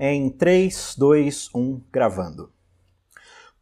Em 3, 2, 1, gravando.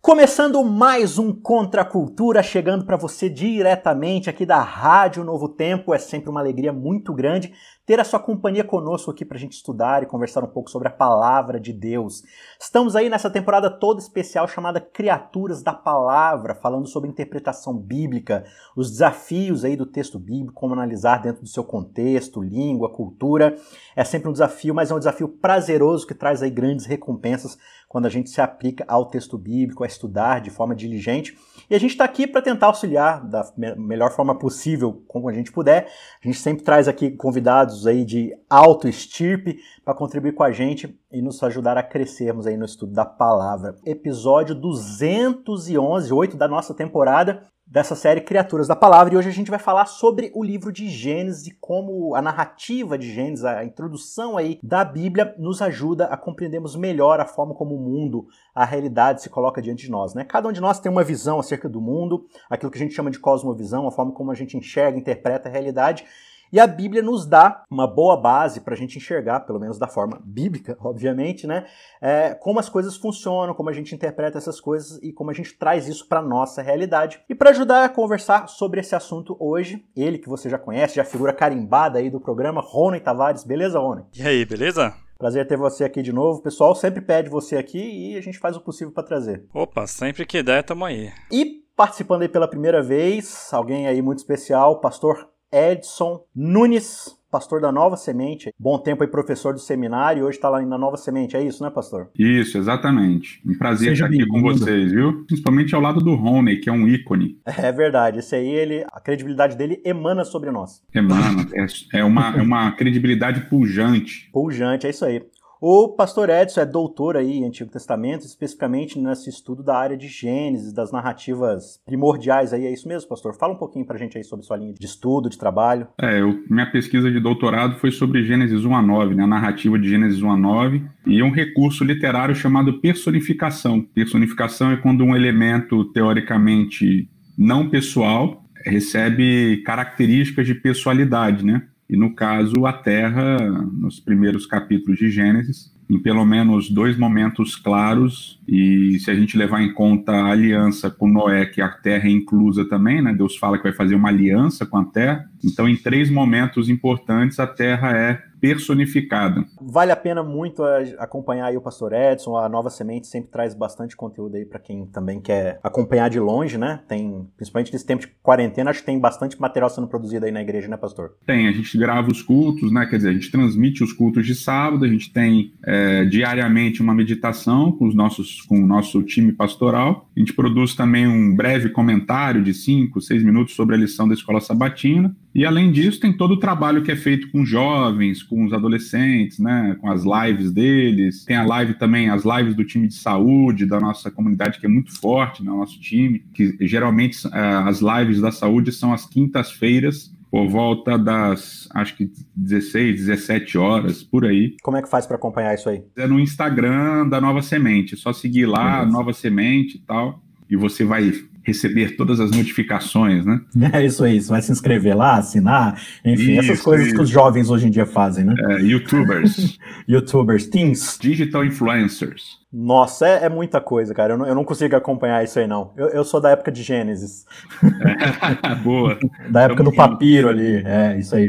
Começando mais um Contra a Cultura, chegando para você diretamente aqui da Rádio Novo Tempo. É sempre uma alegria muito grande ter a sua companhia conosco aqui para a gente estudar e conversar um pouco sobre a palavra de Deus. Estamos aí nessa temporada toda especial chamada Criaturas da Palavra, falando sobre interpretação bíblica, os desafios aí do texto bíblico, como analisar dentro do seu contexto, língua, cultura. É sempre um desafio, mas é um desafio prazeroso que traz aí grandes recompensas quando a gente se aplica ao texto bíblico, a estudar de forma diligente. E a gente está aqui para tentar auxiliar da melhor forma possível, como a gente puder. A gente sempre traz aqui convidados aí de alto estirpe para contribuir com a gente e nos ajudar a crescermos aí no estudo da palavra. Episódio 211, 8 da nossa temporada dessa série Criaturas da Palavra e hoje a gente vai falar sobre o livro de Gênesis e como a narrativa de Gênesis, a introdução aí da Bíblia nos ajuda a compreendermos melhor a forma como o mundo, a realidade se coloca diante de nós, né? Cada um de nós tem uma visão acerca do mundo, aquilo que a gente chama de cosmovisão, a forma como a gente enxerga, interpreta a realidade e a Bíblia nos dá uma boa base para a gente enxergar, pelo menos da forma bíblica, obviamente, né? É, como as coisas funcionam, como a gente interpreta essas coisas e como a gente traz isso para nossa realidade. E para ajudar a conversar sobre esse assunto hoje, ele que você já conhece, já figura carimbada aí do programa, Rony Tavares. Beleza, Rony? E aí, beleza? Prazer ter você aqui de novo. O pessoal sempre pede você aqui e a gente faz o possível para trazer. Opa, sempre que der, tamo aí. E participando aí pela primeira vez, alguém aí muito especial, pastor Edson Nunes, pastor da Nova Semente. Bom tempo aí, professor do seminário, hoje está lá na Nova Semente, é isso, né, pastor? Isso, exatamente. Um prazer Seja estar aqui com vocês, viu? Principalmente ao lado do Rony, que é um ícone. É verdade, esse aí, ele, a credibilidade dele emana sobre nós. Emana, é, é, uma, é uma credibilidade pujante. Pujante, é isso aí. O pastor Edson é doutor aí em Antigo Testamento, especificamente nesse estudo da área de Gênesis, das narrativas primordiais aí, é isso mesmo, pastor? Fala um pouquinho pra gente aí sobre sua linha de estudo, de trabalho. É, eu, minha pesquisa de doutorado foi sobre Gênesis 1 a 9, né, a narrativa de Gênesis 1 a 9, e um recurso literário chamado personificação. Personificação é quando um elemento teoricamente não pessoal recebe características de pessoalidade, né? E no caso, a Terra, nos primeiros capítulos de Gênesis, em pelo menos dois momentos claros, e se a gente levar em conta a aliança com Noé, que a terra é inclusa também, né? Deus fala que vai fazer uma aliança com a terra. Então, em três momentos importantes, a terra é personificada. Vale a pena muito acompanhar aí o Pastor Edson, a Nova Semente sempre traz bastante conteúdo aí para quem também quer acompanhar de longe, né? Tem, principalmente nesse tempo de quarentena, acho que tem bastante material sendo produzido aí na igreja, né, pastor? Tem, a gente grava os cultos, né? Quer dizer, a gente transmite os cultos de sábado, a gente tem é, diariamente uma meditação com os nossos, com o nosso time pastoral. A gente produz também um breve comentário de cinco, seis minutos sobre a lição da escola sabatina. E além disso, tem todo o trabalho que é feito com jovens, com os adolescentes, né, com as lives deles. Tem a live também, as lives do time de saúde da nossa comunidade, que é muito forte no né, nosso time, que geralmente eh, as lives da saúde são às quintas-feiras, por volta das, acho que 16, 17 horas, por aí. Como é que faz para acompanhar isso aí? É no Instagram da Nova Semente, é só seguir lá, Nova Semente e tal, e você vai receber todas as notificações, né? É isso aí, você vai se inscrever lá, assinar, enfim, isso, essas coisas isso. que os jovens hoje em dia fazem, né? É, YouTubers. YouTubers, teens. Digital influencers. Nossa, é, é, muita coisa, cara. Eu não, eu não, consigo acompanhar isso aí, não. Eu, eu sou da época de Gênesis. Boa. da época Tamo do papiro junto. ali. É, isso aí.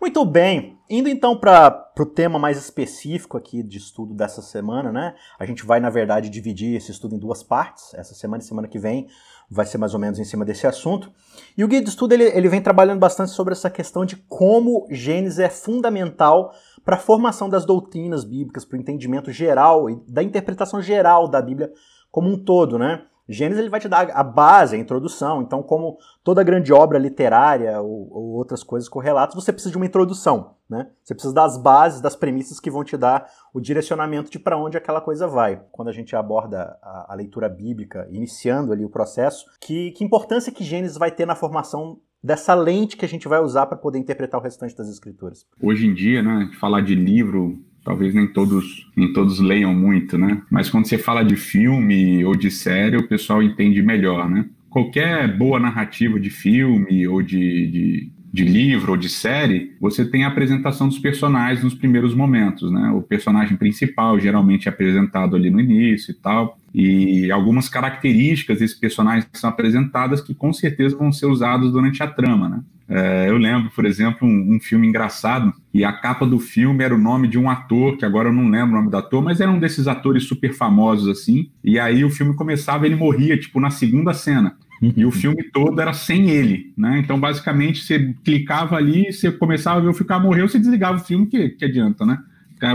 Muito bem. Indo então para o tema mais específico aqui de estudo dessa semana, né? A gente vai, na verdade, dividir esse estudo em duas partes. Essa semana e semana que vem vai ser mais ou menos em cima desse assunto. E o guia de estudo ele, ele vem trabalhando bastante sobre essa questão de como Gênesis é fundamental para a formação das doutrinas bíblicas, para o entendimento geral e da interpretação geral da Bíblia como um todo, né? Gênesis ele vai te dar a base, a introdução. Então, como toda grande obra literária ou, ou, outras coisas correlatas, você precisa de uma introdução, né? Você precisa das bases, das premissas que vão te dar o direcionamento de para onde aquela coisa vai. Quando a gente aborda a, a, leitura bíblica, iniciando ali o processo, que, que importância que Gênesis vai ter na formação dessa lente que a gente vai usar para poder interpretar o restante das escrituras? Hoje em dia, né, falar de livro talvez nem todos, nem todos leiam muito, né? Mas quando você fala de filme ou de série, o pessoal entende melhor, né? Qualquer boa narrativa de filme ou de, de de livro ou de série, você tem a apresentação dos personagens nos primeiros momentos, né? O personagem principal geralmente é apresentado ali no início e tal, e algumas características desses personagens são apresentadas que com certeza vão ser usadas durante a trama, né? É, eu lembro, por exemplo, um, um, filme engraçado, e a capa do filme era o nome de um ator, que agora eu não lembro o nome do ator, mas era um desses atores super famosos assim. E aí o filme começava, ele morria, tipo, na segunda cena. E o filme todo era sem ele, né? Então, basicamente, você clicava ali, você começava a ver o ficar morreu, você desligava o filme, que, que adianta, né?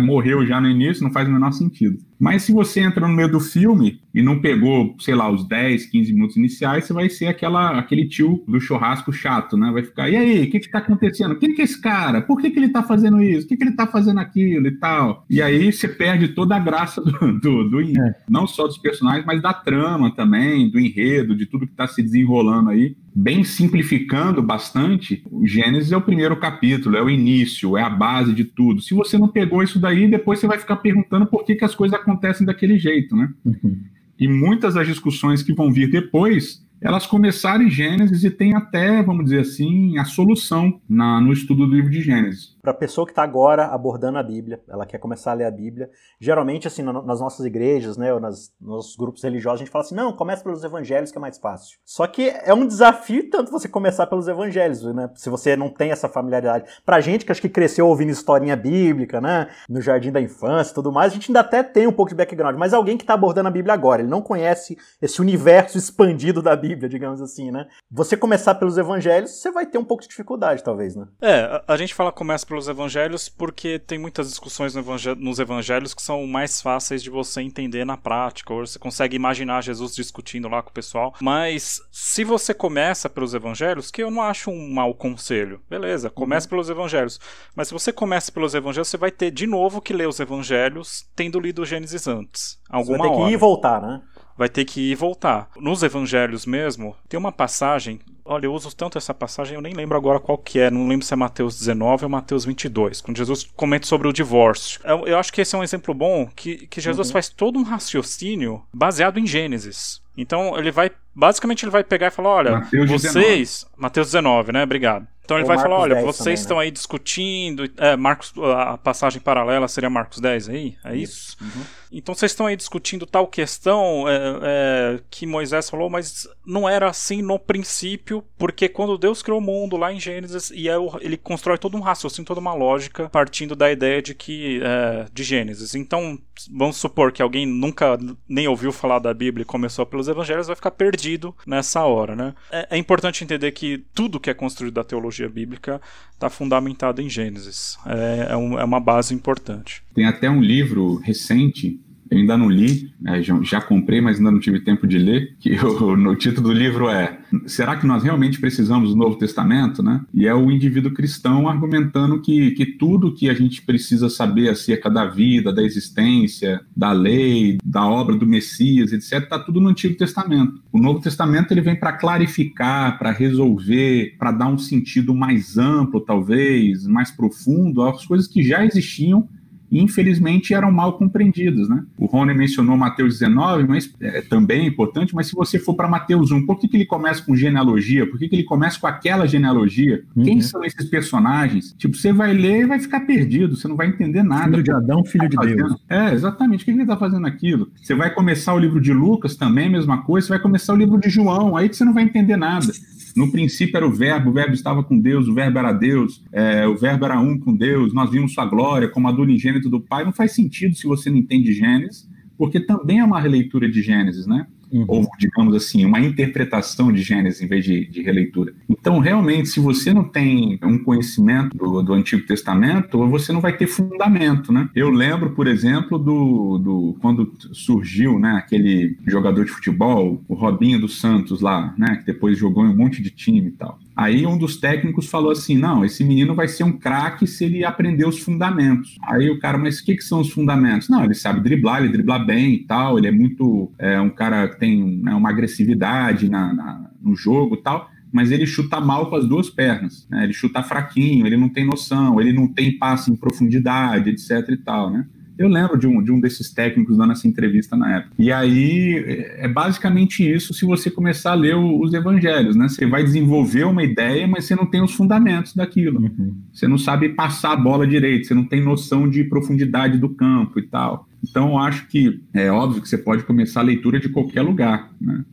Morreu já no início, não faz o menor sentido. Mas se você entra no meio do filme e não pegou, sei lá, os 10, 15 minutos iniciais, você vai ser aquela, aquele tio do churrasco chato, né? Vai ficar, e aí, o que que tá acontecendo? Quem que é esse cara? Por que que ele tá fazendo isso? O que que ele tá fazendo aquilo e tal? E aí você perde toda a graça do, do, do é. não só dos personagens, mas da trama também, do enredo, de tudo que tá se desenrolando aí. Bem simplificando bastante, o Gênesis é o primeiro capítulo, é o início, é a base de tudo. Se você não pegou isso daí, depois você vai ficar perguntando por que que as coisas acontecem daquele jeito, né? Uhum. E muitas das discussões que vão vir depois elas começaram em Gênesis e tem até, vamos dizer assim, a solução na, no estudo do livro de Gênesis. Para a pessoa que está agora abordando a Bíblia, ela quer começar a ler a Bíblia, geralmente, assim, nas nossas igrejas, né, ou nas, nos grupos religiosos, a gente fala assim, não, começa pelos evangelhos que é mais fácil. Só que é um desafio tanto você começar pelos evangelhos, né, se você não tem essa familiaridade. Pra gente que acho que cresceu ouvindo historinha bíblica, né, no jardim da infância e tudo mais, a gente ainda até tem um pouco de background, mas alguém que está abordando a Bíblia agora, ele não conhece esse universo expandido da Bíblia, Bíblia, digamos assim, né? Você começar pelos evangelhos, você vai ter um pouco de dificuldade, talvez, né? É, a, a gente fala começa pelos evangelhos porque tem muitas discussões no evangel nos evangelhos que são mais fáceis de você entender na prática, ou você consegue imaginar Jesus discutindo lá com o pessoal. Mas se você começa pelos evangelhos, que eu não acho um mau conselho, beleza, comece uhum. pelos evangelhos. Mas se você começa pelos evangelhos, você vai ter de novo que ler os evangelhos tendo lido o Gênesis antes. Alguma você vai ter hora. que ir e voltar, né? Vai ter que ir e voltar. Nos evangelhos mesmo, tem uma passagem, olha, eu uso tanto essa passagem, eu nem lembro agora qual que é, não lembro se é Mateus 19 ou Mateus 22, quando Jesus comenta sobre o divórcio. Eu, eu acho que esse é um exemplo bom, que, que Jesus uhum. faz todo um raciocínio baseado em Gênesis. Então ele vai, basicamente ele vai pegar e falar, olha, Mateus vocês, 19. Mateus 19, né, obrigado. Então ele vai Marcos falar, olha, vocês também, estão né? aí discutindo, é, Marcos, a passagem paralela seria Marcos 10 aí, é isso? Uhum. Então vocês estão aí discutindo tal questão é, é, que Moisés falou, mas não era assim no princípio, porque quando Deus criou o mundo lá em Gênesis, e é ele constrói todo um raciocínio, toda uma lógica, partindo da ideia de que é, de Gênesis. Então vamos supor que alguém nunca nem ouviu falar da Bíblia e começou pelos Evangelhos, vai ficar perdido nessa hora, né? É, é importante entender que tudo que é construído da teologia teologia bíblica está fundamentado em Gênesis. É, é, um, é uma base importante. Tem até um livro recente eu ainda não li, né, já, já, comprei, mas ainda não tive tempo de ler, que o, no título do livro é Será que nós realmente precisamos do Novo Testamento? Né? E é o indivíduo cristão argumentando que, que tudo que a gente precisa saber acerca da vida, da existência, da lei, da obra do Messias, etc., está tudo no Antigo Testamento. O Novo Testamento ele vem para clarificar, para resolver, para dar um sentido mais amplo, talvez, mais profundo às coisas que já existiam e infelizmente eram mal compreendidas. Né? O Rony mencionou Mateus 19, mas é, também é importante, mas se você for para Mateus 1, por que, que ele começa com genealogia? Por que, que ele começa com aquela genealogia? Uhum. Quem são esses personagens? Tipo, você vai ler e vai ficar perdido, você não vai entender nada. Filho de Adão, filho de Deus. É, exatamente. O que, que ele está fazendo aquilo? Você vai começar o livro de Lucas também, mesma coisa, você vai começar o livro de João, aí que você não vai entender nada. No princípio era o verbo, o verbo estava com Deus, o verbo era Deus, é, o verbo era um com Deus, nós vimos sua glória como a do unigênito do Pai. Não faz sentido se você não entende Gênesis, porque também é uma releitura de Gênesis, né? Uhum. ou, digamos assim, uma interpretação de Gênesis em vez de, de, releitura. Então, realmente, se você não tem um conhecimento do, do, Antigo Testamento, você não vai ter fundamento, né? Eu lembro, por exemplo, do, do quando surgiu, né, aquele jogador de futebol, o Robinho dos Santos lá, né, que depois jogou em um monte de time e tal. Aí um dos técnicos falou assim: não, esse menino vai ser um craque se ele aprender os fundamentos. Aí o cara, mas o que, que são os fundamentos? Não, ele sabe driblar, ele dribla bem e tal, ele é muito. É um cara que tem né, uma agressividade na, na, no jogo e tal, mas ele chuta mal com as duas pernas. Né? Ele chuta fraquinho, ele não tem noção, ele não tem passe em profundidade, etc e tal, né? Eu lembro de um, de um desses técnicos dando essa entrevista na época. E aí é, é basicamente isso se você começar a ler o, os evangelhos, né? Você vai desenvolver uma ideia, mas você não tem os fundamentos daquilo. Uhum. Você não sabe passar a bola direito, você não tem noção de profundidade do campo e tal. Então, eu acho que é óbvio que você pode começar a leitura de qualquer lugar, né?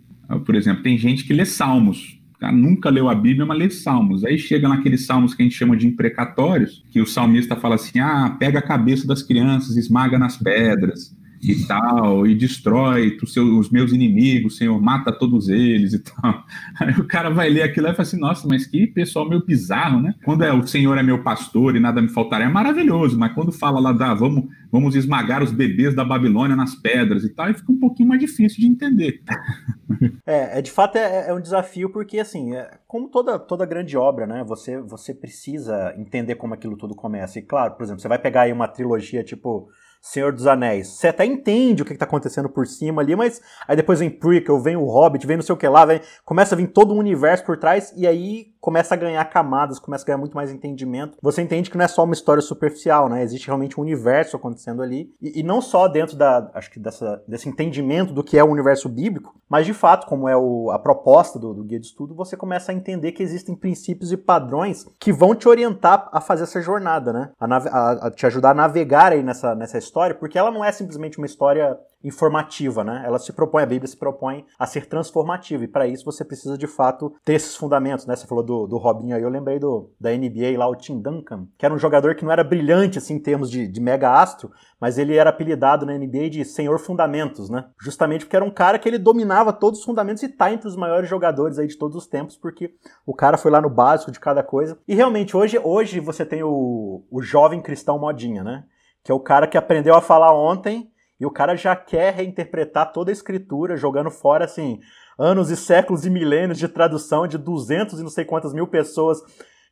Por exemplo, tem gente que lê salmos cara nunca leu a Bíblia, mas lê salmos. Aí chega naqueles salmos que a gente chama de imprecatórios, que o salmista fala assim: ah, pega a cabeça das crianças, esmaga nas pedras e tal, e destrói os meus inimigos, Senhor, mata todos eles e tal. Aí o cara vai ler aquilo e fala assim, nossa, mas que pessoal meio bizarro, né? Quando é o Senhor é meu pastor e nada me faltará, é maravilhoso, mas quando fala lá da vamos, vamos esmagar os bebês da Babilônia nas pedras e tal, aí fica um pouquinho mais difícil de entender. É, é de fato é, é um desafio porque, assim, é, como toda, toda grande obra, né, você, você precisa entender como aquilo tudo começa. E claro, por exemplo, você vai pegar aí uma trilogia tipo Senhor dos Anéis. Você até entende o que está acontecendo por cima ali, mas aí depois vem Prequel, vem o Hobbit, vem não sei o que lá, vem, começa a vir todo um universo por trás e aí começa a ganhar camadas, começa a ganhar muito mais entendimento. Você entende que não é só uma história superficial, né? Existe realmente um universo acontecendo ali. E, e não só dentro da, acho que dessa, desse entendimento do que é o universo bíblico, mas de fato, como é o, a proposta do, do guia de estudo, você começa a entender que existem princípios e padrões que vão te orientar a fazer essa jornada, né? A, a, a te ajudar a navegar aí nessa, nessa história, porque ela não é simplesmente uma história informativa, né? Ela se propõe, a Bíblia se propõe a ser transformativa, e para isso você precisa de fato ter esses fundamentos, né? Você falou do, do Robinho aí, eu lembrei do, da NBA lá, o Tim Duncan, que era um jogador que não era brilhante assim em termos de, de mega astro, mas ele era apelidado na NBA de Senhor Fundamentos, né? Justamente porque era um cara que ele dominava todos os fundamentos e tá entre os maiores jogadores aí de todos os tempos, porque o cara foi lá no básico de cada coisa. E realmente, hoje, hoje você tem o, o jovem cristão modinha, né? Que é o cara que aprendeu a falar ontem e o cara já quer reinterpretar toda a escritura, jogando fora, assim, anos e séculos e milênios de tradução de 200 e não sei quantas mil pessoas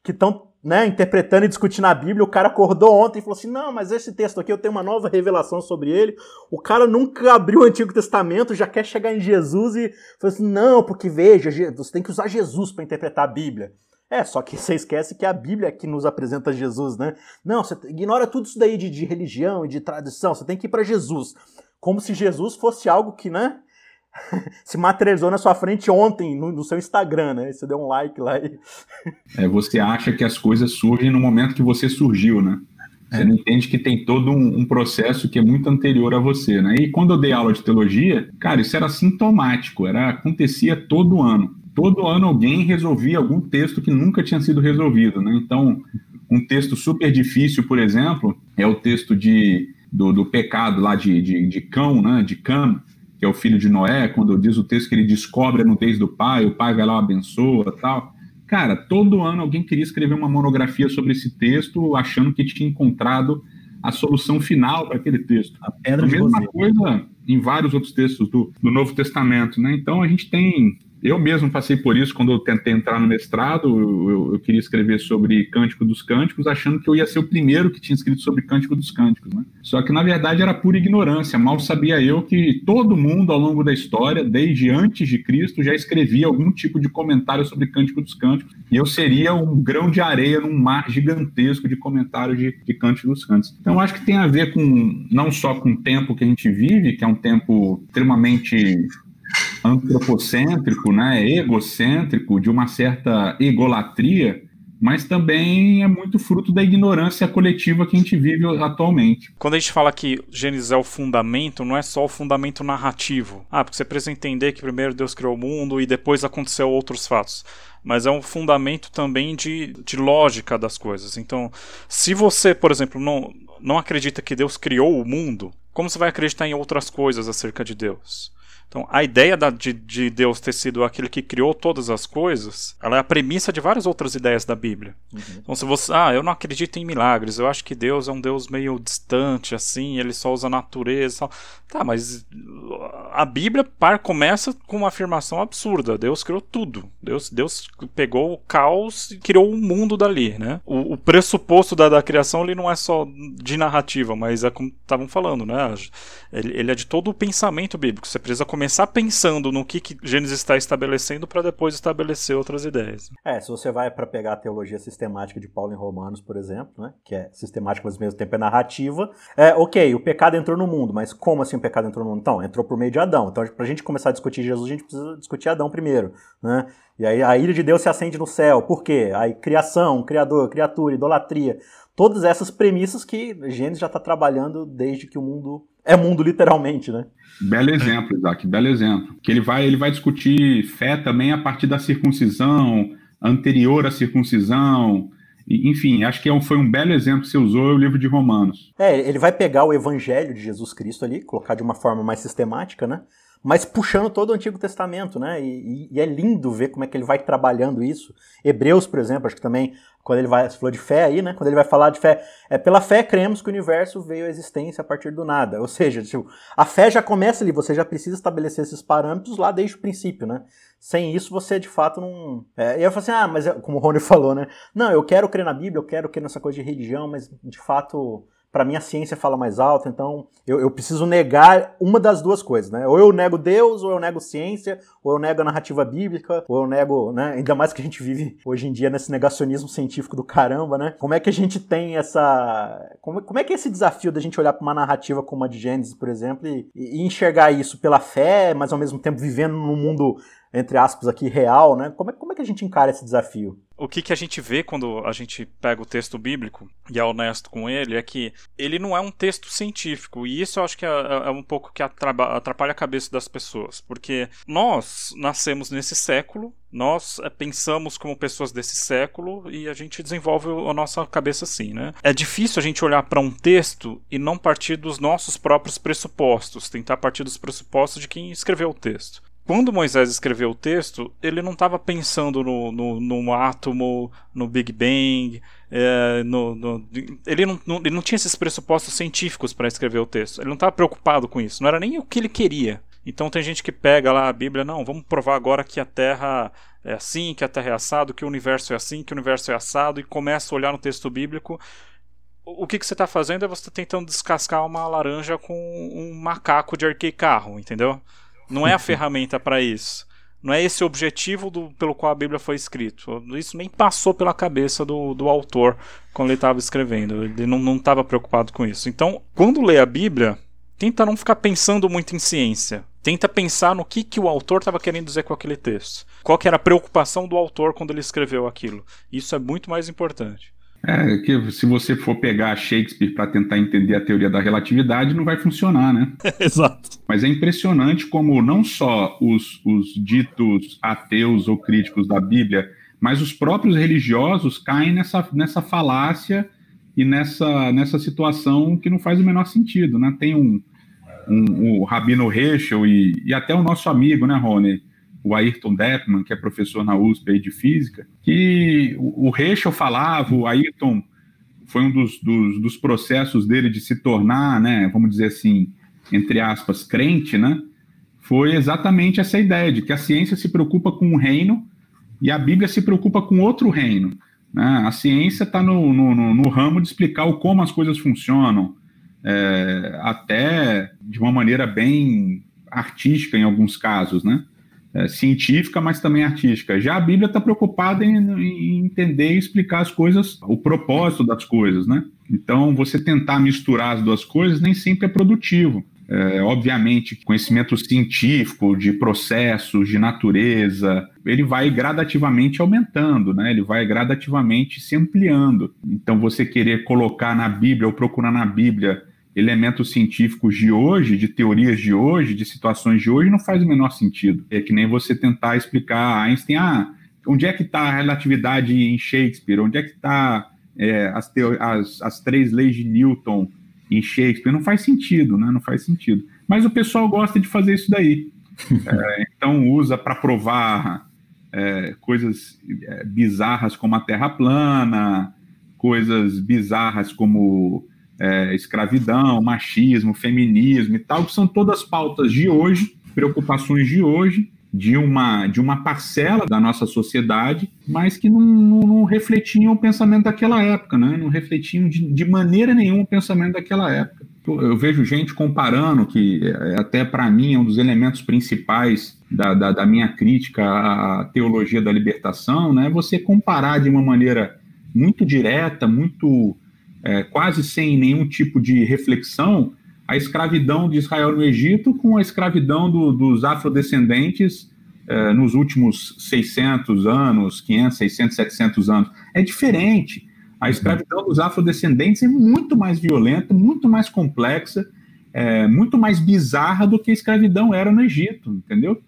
que estão né, interpretando e discutindo a Bíblia. O cara acordou ontem e falou assim: não, mas esse texto aqui eu tenho uma nova revelação sobre ele. O cara nunca abriu o Antigo Testamento, já quer chegar em Jesus e falou assim: não, porque veja, você tem que usar Jesus para interpretar a Bíblia. É, só que você esquece que a Bíblia é que nos apresenta Jesus, né? Não, você ignora tudo isso daí de, de religião e de tradição, você tem que ir para Jesus. Como se Jesus fosse algo que, né? se materializou na sua frente ontem no, no, seu Instagram, né? Você deu um like lá e. é, você acha que as coisas surgem no momento que você surgiu, né? Você é. não entende que tem todo um, um, processo que é muito anterior a você, né? E quando eu dei aula de teologia, cara, isso era sintomático, era acontecia todo ano todo ano alguém resolvia algum texto que nunca tinha sido resolvido, né? Então, um texto super difícil, por exemplo, é o texto de, do, do pecado lá de, de, de Cão, né? De Cam, que é o filho de Noé, quando diz o texto que ele descobre a nudez do pai, o pai vai lá, abençoa tal. Cara, todo ano alguém queria escrever uma monografia sobre esse texto, achando que tinha encontrado a solução final para aquele texto. A pedra a mesma coisa em vários outros textos do, do Novo Testamento, né? Então a gente tem eu mesmo passei por isso quando eu tentei entrar no mestrado. Eu, eu, queria escrever sobre Cântico dos Cânticos, achando que eu ia ser o primeiro que tinha escrito sobre Cântico dos Cânticos. Né? Só que, na verdade, era pura ignorância. Mal sabia eu que todo mundo, ao longo da história, desde antes de Cristo, já escrevia algum tipo de comentário sobre Cântico dos Cânticos. E eu seria um grão de areia num mar gigantesco de comentários de, de Cântico dos Cânticos. Então, acho que tem a ver com não só com o tempo que a gente vive, que é um tempo extremamente antropocêntrico, né, egocêntrico, de uma certa egolatria, mas também é muito fruto da ignorância coletiva que a gente vive atualmente. Quando a gente fala que Gênesis é o fundamento, não é só o fundamento narrativo. Ah, porque você precisa entender que primeiro Deus criou o mundo e depois aconteceu outros fatos. Mas é um fundamento também de, de lógica das coisas. Então, se você, por exemplo, não, não acredita que Deus criou o mundo, como você vai acreditar em outras coisas acerca de Deus? Então, a ideia da, de, de, Deus ter sido aquele que criou todas as coisas, ela é a premissa de várias outras ideias da Bíblia. Uhum. Então, se você, ah, eu não acredito em milagres, eu acho que Deus é um Deus meio distante, assim, ele só usa a natureza. Tá, mas a Bíblia par, começa com uma afirmação absurda. Deus criou tudo. Deus, Deus pegou o caos e criou um mundo dali, né? O, o pressuposto da, da, criação ele não é só de narrativa, mas é como estavam falando, né? Ele, ele, é de todo o pensamento bíblico. Você precisa começar pensando no que, que Gênesis está estabelecendo para depois estabelecer outras ideias. É, se você vai para pegar a teologia sistemática de Paulo em Romanos, por exemplo, né? Que é sistemática, mas ao mesmo tempo é narrativa. É, ok, o pecado entrou no mundo, mas como assim o pecado entrou no mundo? Então, entrou por meio de Adão. Então, para a gente começar a discutir Jesus, a gente precisa discutir Adão primeiro, né? E aí a ira de Deus se acende no céu. Por quê? Aí criação, criador, criatura, idolatria. Todas essas premissas que Gênesis já está trabalhando desde que o mundo é mundo literalmente, né? Belo exemplo, Isaac, belo exemplo. Que ele vai, ele vai discutir fé também a partir da circuncisão, anterior à circuncisão, enfim, acho que é foi um belo exemplo que você usou, é o livro de Romanos. É, ele vai pegar o evangelho de Jesus Cristo ali, colocar de uma forma mais sistemática, né? Mas puxando todo o Antigo Testamento, né? E, e, é lindo ver como é que ele vai trabalhando isso. Hebreus, por exemplo, acho que também, quando ele vai, falou de fé aí, né? Quando ele vai falar de fé, é pela fé cremos que o universo veio à existência a partir do nada. Ou seja, tipo, a fé já começa ali, você já precisa estabelecer esses parâmetros lá desde o princípio, né? Sem isso, você de fato não. É, e eu falo assim, ah, mas como o Rony falou, né? Não, eu quero crer na Bíblia, eu quero crer nessa coisa de religião, mas de fato para mim a ciência fala mais alto, então eu, eu, preciso negar uma das duas coisas, né? Ou eu nego Deus, ou eu nego ciência, ou eu nego a narrativa bíblica, ou eu nego, né? Ainda mais que a gente vive hoje em dia nesse negacionismo científico do caramba, né? Como é que a gente tem essa. Como, como é que é esse desafio da gente olhar para uma narrativa como a de Gênesis, por exemplo, e, e enxergar isso pela fé, mas ao mesmo tempo vivendo num mundo entre aspas, aqui real, né? Como é, como é que a gente encara esse desafio? O que, que a gente vê quando a gente pega o texto bíblico e é honesto com ele é que ele não é um texto científico, e isso eu acho que é, é, é um pouco que atrapalha a cabeça das pessoas, porque nós nascemos nesse século, nós é, pensamos como pessoas desse século e a gente desenvolve a nossa cabeça assim, né? É difícil a gente olhar para um texto e não partir dos nossos próprios pressupostos, tentar partir dos pressupostos de quem escreveu o texto quando Moisés escreveu o texto, ele não estava pensando no, no, no, átomo, no Big Bang, é, no, no, ele, não, não, ele não tinha esses pressupostos científicos para escrever o texto. Ele não estava preocupado com isso. Não era nem o que ele queria. Então tem gente que pega lá a Bíblia, não, vamos provar agora que a Terra é assim, que a Terra é assado, que o universo é assim, que o universo é assado, e começa a olhar no texto bíblico. O que, que você está fazendo é você tá tentando descascar uma laranja com um macaco de arquei carro, entendeu? Não é a ferramenta para isso. Não é esse o objetivo do, pelo qual a Bíblia foi escrita. Isso nem passou pela cabeça do, do autor quando ele estava escrevendo. Ele não estava preocupado com isso. Então, quando lê a Bíblia, tenta não ficar pensando muito em ciência. Tenta pensar no que, que o autor estava querendo dizer com aquele texto. Qual que era a preocupação do autor quando ele escreveu aquilo. Isso é muito mais importante. É que se você for pegar Shakespeare para tentar entender a teoria da relatividade, não vai funcionar, né? Exato. Mas é impressionante como não só os, os ditos ateus ou críticos da Bíblia, mas os próprios religiosos caem nessa, nessa falácia e nessa, nessa situação que não faz o menor sentido, né? Tem um, um, o Rabino Heschel e, e até o nosso amigo, né, Rony? O Ayrton Deppman, que é professor na USP de física, que o, Heschel falava, o Ayrton foi um dos, dos, dos, processos dele de se tornar, né, vamos dizer assim, entre aspas, crente, né, foi exatamente essa ideia de que a ciência se preocupa com um reino e a Bíblia se preocupa com outro reino. Né? A ciência está no, no, no, ramo de explicar o como as coisas funcionam, é, até de uma maneira bem artística em alguns casos, né? É, científica, mas também artística. Já a Bíblia está preocupada em, em, entender e explicar as coisas, o propósito das coisas, né? Então, você tentar misturar as duas coisas nem sempre é produtivo. É, obviamente, conhecimento científico de processos, de natureza, ele vai gradativamente aumentando, né? ele vai gradativamente se ampliando. Então, você querer colocar na Bíblia ou procurar na Bíblia elementos científicos de hoje, de teorias de hoje, de situações de hoje, não faz o menor sentido. É que nem você tentar explicar Einstein, ah, onde é que está a relatividade em Shakespeare? Onde é que está é, as, as, as três leis de Newton em Shakespeare? Não faz sentido, né? Não faz sentido. Mas o pessoal gosta de fazer isso daí. é, então usa para provar é, coisas é, bizarras como a Terra plana, coisas bizarras como é, escravidão, machismo, feminismo e tal, que são todas pautas de hoje, preocupações de hoje, de uma, de uma parcela da nossa sociedade, mas que não, não, não refletiam o pensamento daquela época, né? não refletiam de, de maneira nenhuma o pensamento daquela época. Eu vejo gente comparando, que é, até para mim é um dos elementos principais da, da, da, minha crítica à teologia da libertação, né? você comparar de uma maneira muito direta, muito é, quase sem nenhum tipo de reflexão, a escravidão de Israel no Egito com a escravidão do, dos afrodescendentes eh, nos últimos 600 anos, 500, 600, 700 anos. É diferente. A uhum. escravidão dos afrodescendentes é muito mais violenta, muito mais complexa, é, muito mais bizarra do que a escravidão era no Egito, entendeu?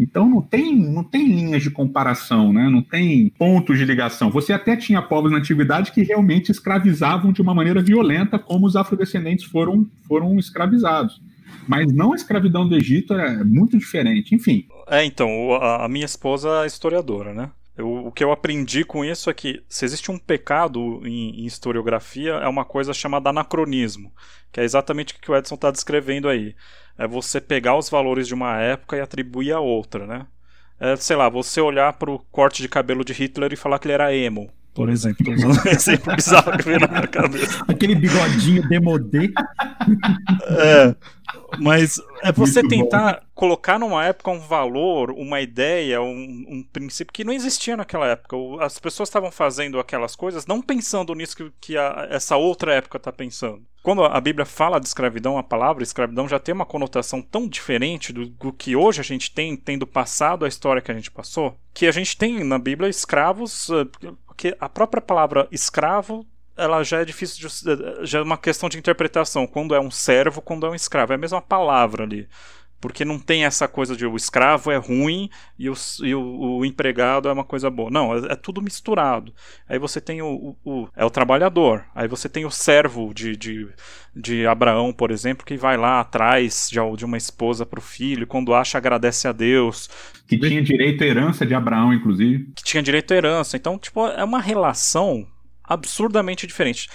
Então não tem, não tem linhas de comparação, né? não tem pontos de ligação. Você até tinha povos na antiguidade que realmente escravizavam de uma maneira violenta, como os afrodescendentes foram, foram escravizados. Mas não a escravidão do Egito é muito diferente, enfim. É, então, a, minha esposa é historiadora, né? O que eu aprendi com isso é que se existe um pecado em, em, historiografia, é uma coisa chamada anacronismo, que é exatamente o que o Edson está descrevendo aí é você pegar os valores de uma época e atribuir a outra, né? É, sei lá, você olhar para o corte de cabelo de Hitler e falar que ele era emo, por exemplo. Tô usando um exemplo bizarro que veio na minha cabeça. Aquele bigodinho demodê. É. Mas é você Muito tentar bom. colocar numa época um valor, uma ideia, um, um, princípio que não existia naquela época. As pessoas estavam fazendo aquelas coisas não pensando nisso que, que a, essa outra época está pensando. Quando a Bíblia fala de escravidão, a palavra escravidão já tem uma conotação tão diferente do, do que hoje a gente tem, tendo passado a história que a gente passou, que a gente tem na Bíblia escravos, eh, porque a própria palavra escravo ela já é difícil de, já é uma questão de interpretação. Quando é um servo quando é um escravo. É a mesma palavra ali porque não tem essa coisa de o escravo é ruim e o, e o, o empregado é uma coisa boa. Não, é, é tudo misturado. Aí você tem o, o, é o trabalhador, aí você tem o servo de, de, de Abraão, por exemplo, que vai lá atrás de, de uma esposa para o filho, quando acha agradece a Deus. Que tinha direito à herança de Abraão, inclusive. Que tinha direito à herança. Então, tipo, é uma relação absurdamente diferente.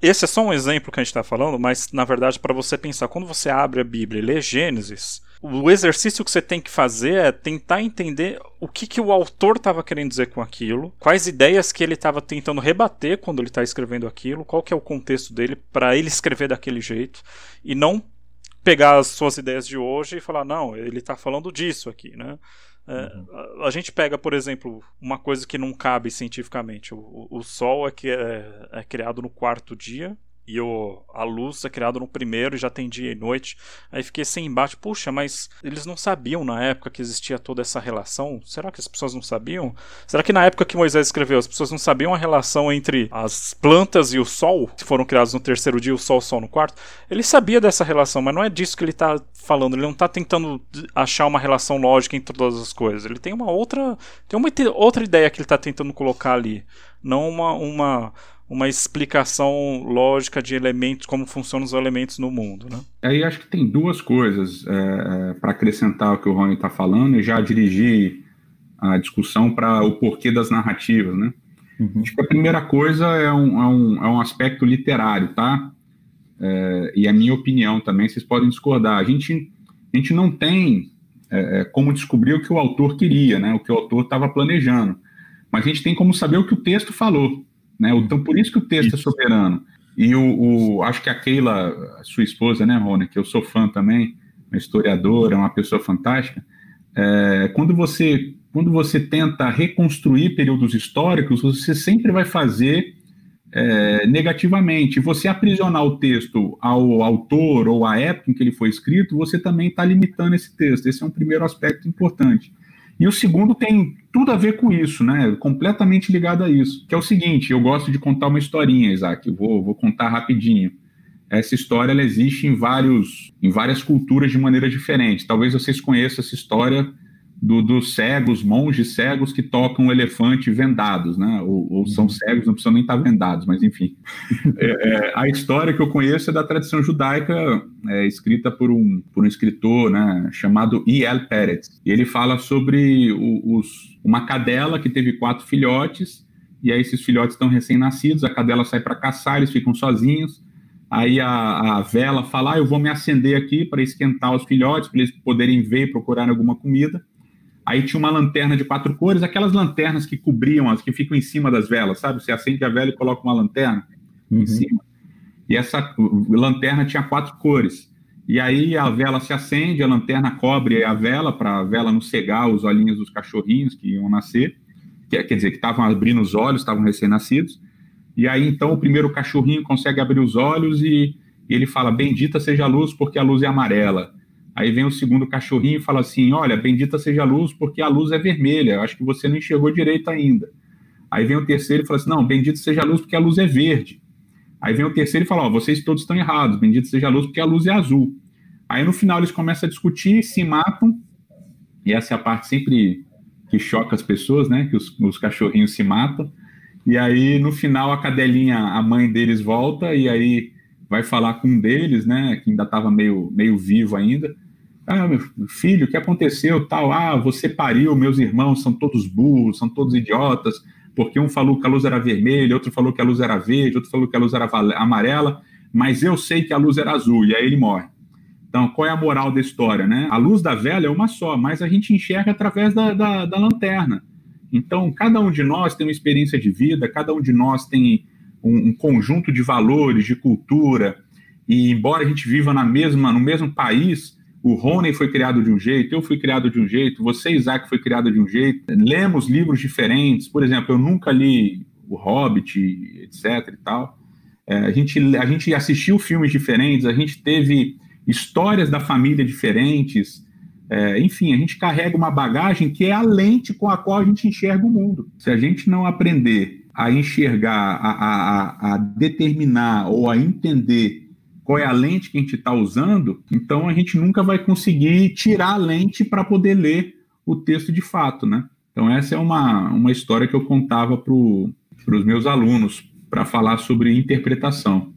Esse é só um exemplo que a gente está falando, mas na verdade, para você pensar, quando você abre a Bíblia e lê Gênesis, o exercício que você tem que fazer é tentar entender o que, que o autor estava querendo dizer com aquilo, quais ideias que ele estava tentando rebater quando ele está escrevendo aquilo, qual que é o contexto dele para ele escrever daquele jeito, e não pegar as suas ideias de hoje e falar, não, ele está falando disso aqui, né? É, uhum. a, a, gente pega, por exemplo, uma coisa que não cabe cientificamente. O, o, Sol é, que é, é criado no quarto dia e o, a luz é criada no primeiro e já tem dia e noite. Aí fiquei sem embate. Puxa, mas eles não sabiam na época que existia toda essa relação? Será que as pessoas não sabiam? Será que na época que Moisés escreveu, as pessoas não sabiam a relação entre as plantas e o sol, que foram criados no terceiro dia, o sol, o sol no quarto? Ele sabia dessa relação, mas não é disso que ele está falando. Ele não está tentando achar uma relação lógica entre todas as coisas. Ele tem uma outra, tem uma outra ideia que ele está tentando colocar ali, não uma, uma uma explicação lógica de elementos, como funcionam os elementos no mundo. Né? Aí acho que tem duas coisas é, é para acrescentar o que o Rony está falando e já dirigir a discussão para o porquê das narrativas. Né? Uhum. Acho que a primeira coisa é um, é um, é um aspecto literário, tá? É, e a minha opinião também, vocês podem discordar. A gente, a gente não tem é, é como descobrir o que o autor queria, né? o que o autor estava planejando. Mas a gente tem como saber o que o texto falou. Né? Então, por isso que o texto é isso. é soberano. E o, o, acho que a Keila, sua esposa, né, Rony, que eu sou fã também, uma historiadora, uma pessoa fantástica, é, quando você quando você tenta reconstruir períodos históricos, você sempre vai fazer é, negativamente. Você aprisionar o texto ao autor ou à época em que ele foi escrito, você também está limitando esse texto. Esse é um primeiro aspecto importante. E o segundo tem tudo a ver com isso, né? Completamente ligado a isso. Que é o seguinte: eu gosto de contar uma historinha, Isaac. Eu vou, vou contar rapidinho. Essa história ela existe em, vários, em várias culturas de maneira diferente. Talvez vocês conheçam essa história do, dos cegos, monges cegos que tocam um elefante vendados, né? Ou, ou são uhum. cegos, não precisam nem estar vendados, mas enfim. É, é, a história que eu conheço é da tradição judaica, é, escrita por um, por um escritor né, chamado E.L. Peretz. E ele fala sobre o, os, uma cadela que teve quatro filhotes, e aí esses filhotes estão recém-nascidos, a cadela sai para caçar, eles ficam sozinhos. Aí a, a vela fala: ah, eu vou me acender aqui para esquentar os filhotes, para eles poderem ver e procurarem alguma comida. Aí tinha uma lanterna de quatro cores, aquelas lanternas que cobriam, as que ficam em cima das velas, sabe? Você acende a vela e coloca uma lanterna uhum. em cima. E essa lanterna tinha quatro cores. E aí a vela se acende, a lanterna cobre a vela para a vela não cegar os olhinhos dos cachorrinhos que iam nascer, quer dizer, que estavam abrindo os olhos, estavam recém-nascidos. E aí, então, o primeiro cachorrinho consegue abrir os olhos e, e ele fala: Bendita seja a luz, porque a luz é amarela. Aí vem o segundo cachorrinho e fala assim: Olha, bendita seja a luz, porque a luz é vermelha. Acho que você não enxergou direito ainda. Aí vem o terceiro e fala assim: Não, bendita seja a luz, porque a luz é verde. Aí vem o terceiro e fala: Ó, vocês todos estão errados, bendita seja a luz, porque a luz é azul. Aí no final eles começam a discutir, se matam, e essa é a parte sempre que choca as pessoas, né? Que os, os cachorrinhos se matam. E aí, no final, a cadelinha, a mãe deles volta e aí vai falar com um deles, né, que ainda estava meio, meio vivo ainda. Ah, meu filho, o que aconteceu? Tal, ah, você pariu, meus irmãos são todos burros, são todos idiotas, porque um falou que a luz era vermelha, outro falou que a luz era verde, outro falou que a luz era amarela, mas eu sei que a luz era azul, e aí ele morre. Então, qual é a moral da história, né? A luz da vela é uma só, mas a gente enxerga através da, da, da lanterna. Então, cada um de nós tem uma experiência de vida, cada um de nós tem um, um conjunto de valores, de cultura, e embora a gente viva na mesma, no mesmo país, o Rony foi criado de um jeito, eu fui criado de um jeito, você, Isaac, foi criado de um jeito. Lemos livros diferentes. Por exemplo, eu nunca li O Hobbit, etc. e tal. É, a, gente, a gente assistiu filmes diferentes, a gente teve histórias da família diferentes. É, enfim, a gente carrega uma bagagem que é a lente com a qual a gente enxerga o mundo. Se a gente não aprender a enxergar, a, a, a determinar ou a entender qual é a lente que a gente está usando, então a gente nunca vai conseguir tirar a lente para poder ler o texto de fato, né? Então essa é uma, uma história que eu contava para os meus alunos para falar sobre interpretação.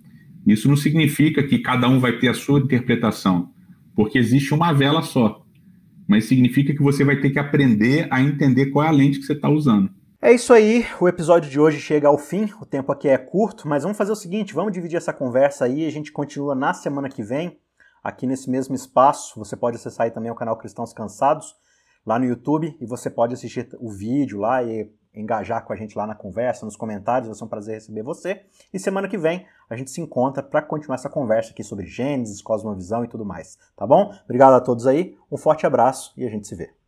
Isso não significa que cada um vai ter a sua interpretação, porque existe uma vela só mas significa que você vai ter que aprender a entender qual é a lente que você está usando. É isso aí, o episódio de hoje chega ao fim, o tempo aqui é curto, mas vamos fazer o seguinte, vamos dividir essa conversa aí, a gente continua na semana que vem, aqui nesse mesmo espaço, você pode acessar aí também o canal Cristãos Cansados, lá no YouTube, e você pode assistir o vídeo lá e engajar com a gente lá na conversa, nos comentários, vai ser um prazer receber você. E semana que vem a gente se encontra para continuar essa conversa aqui sobre Gênesis, cosmovisão e tudo mais, tá bom? Obrigado a todos aí, um forte abraço e a gente se vê.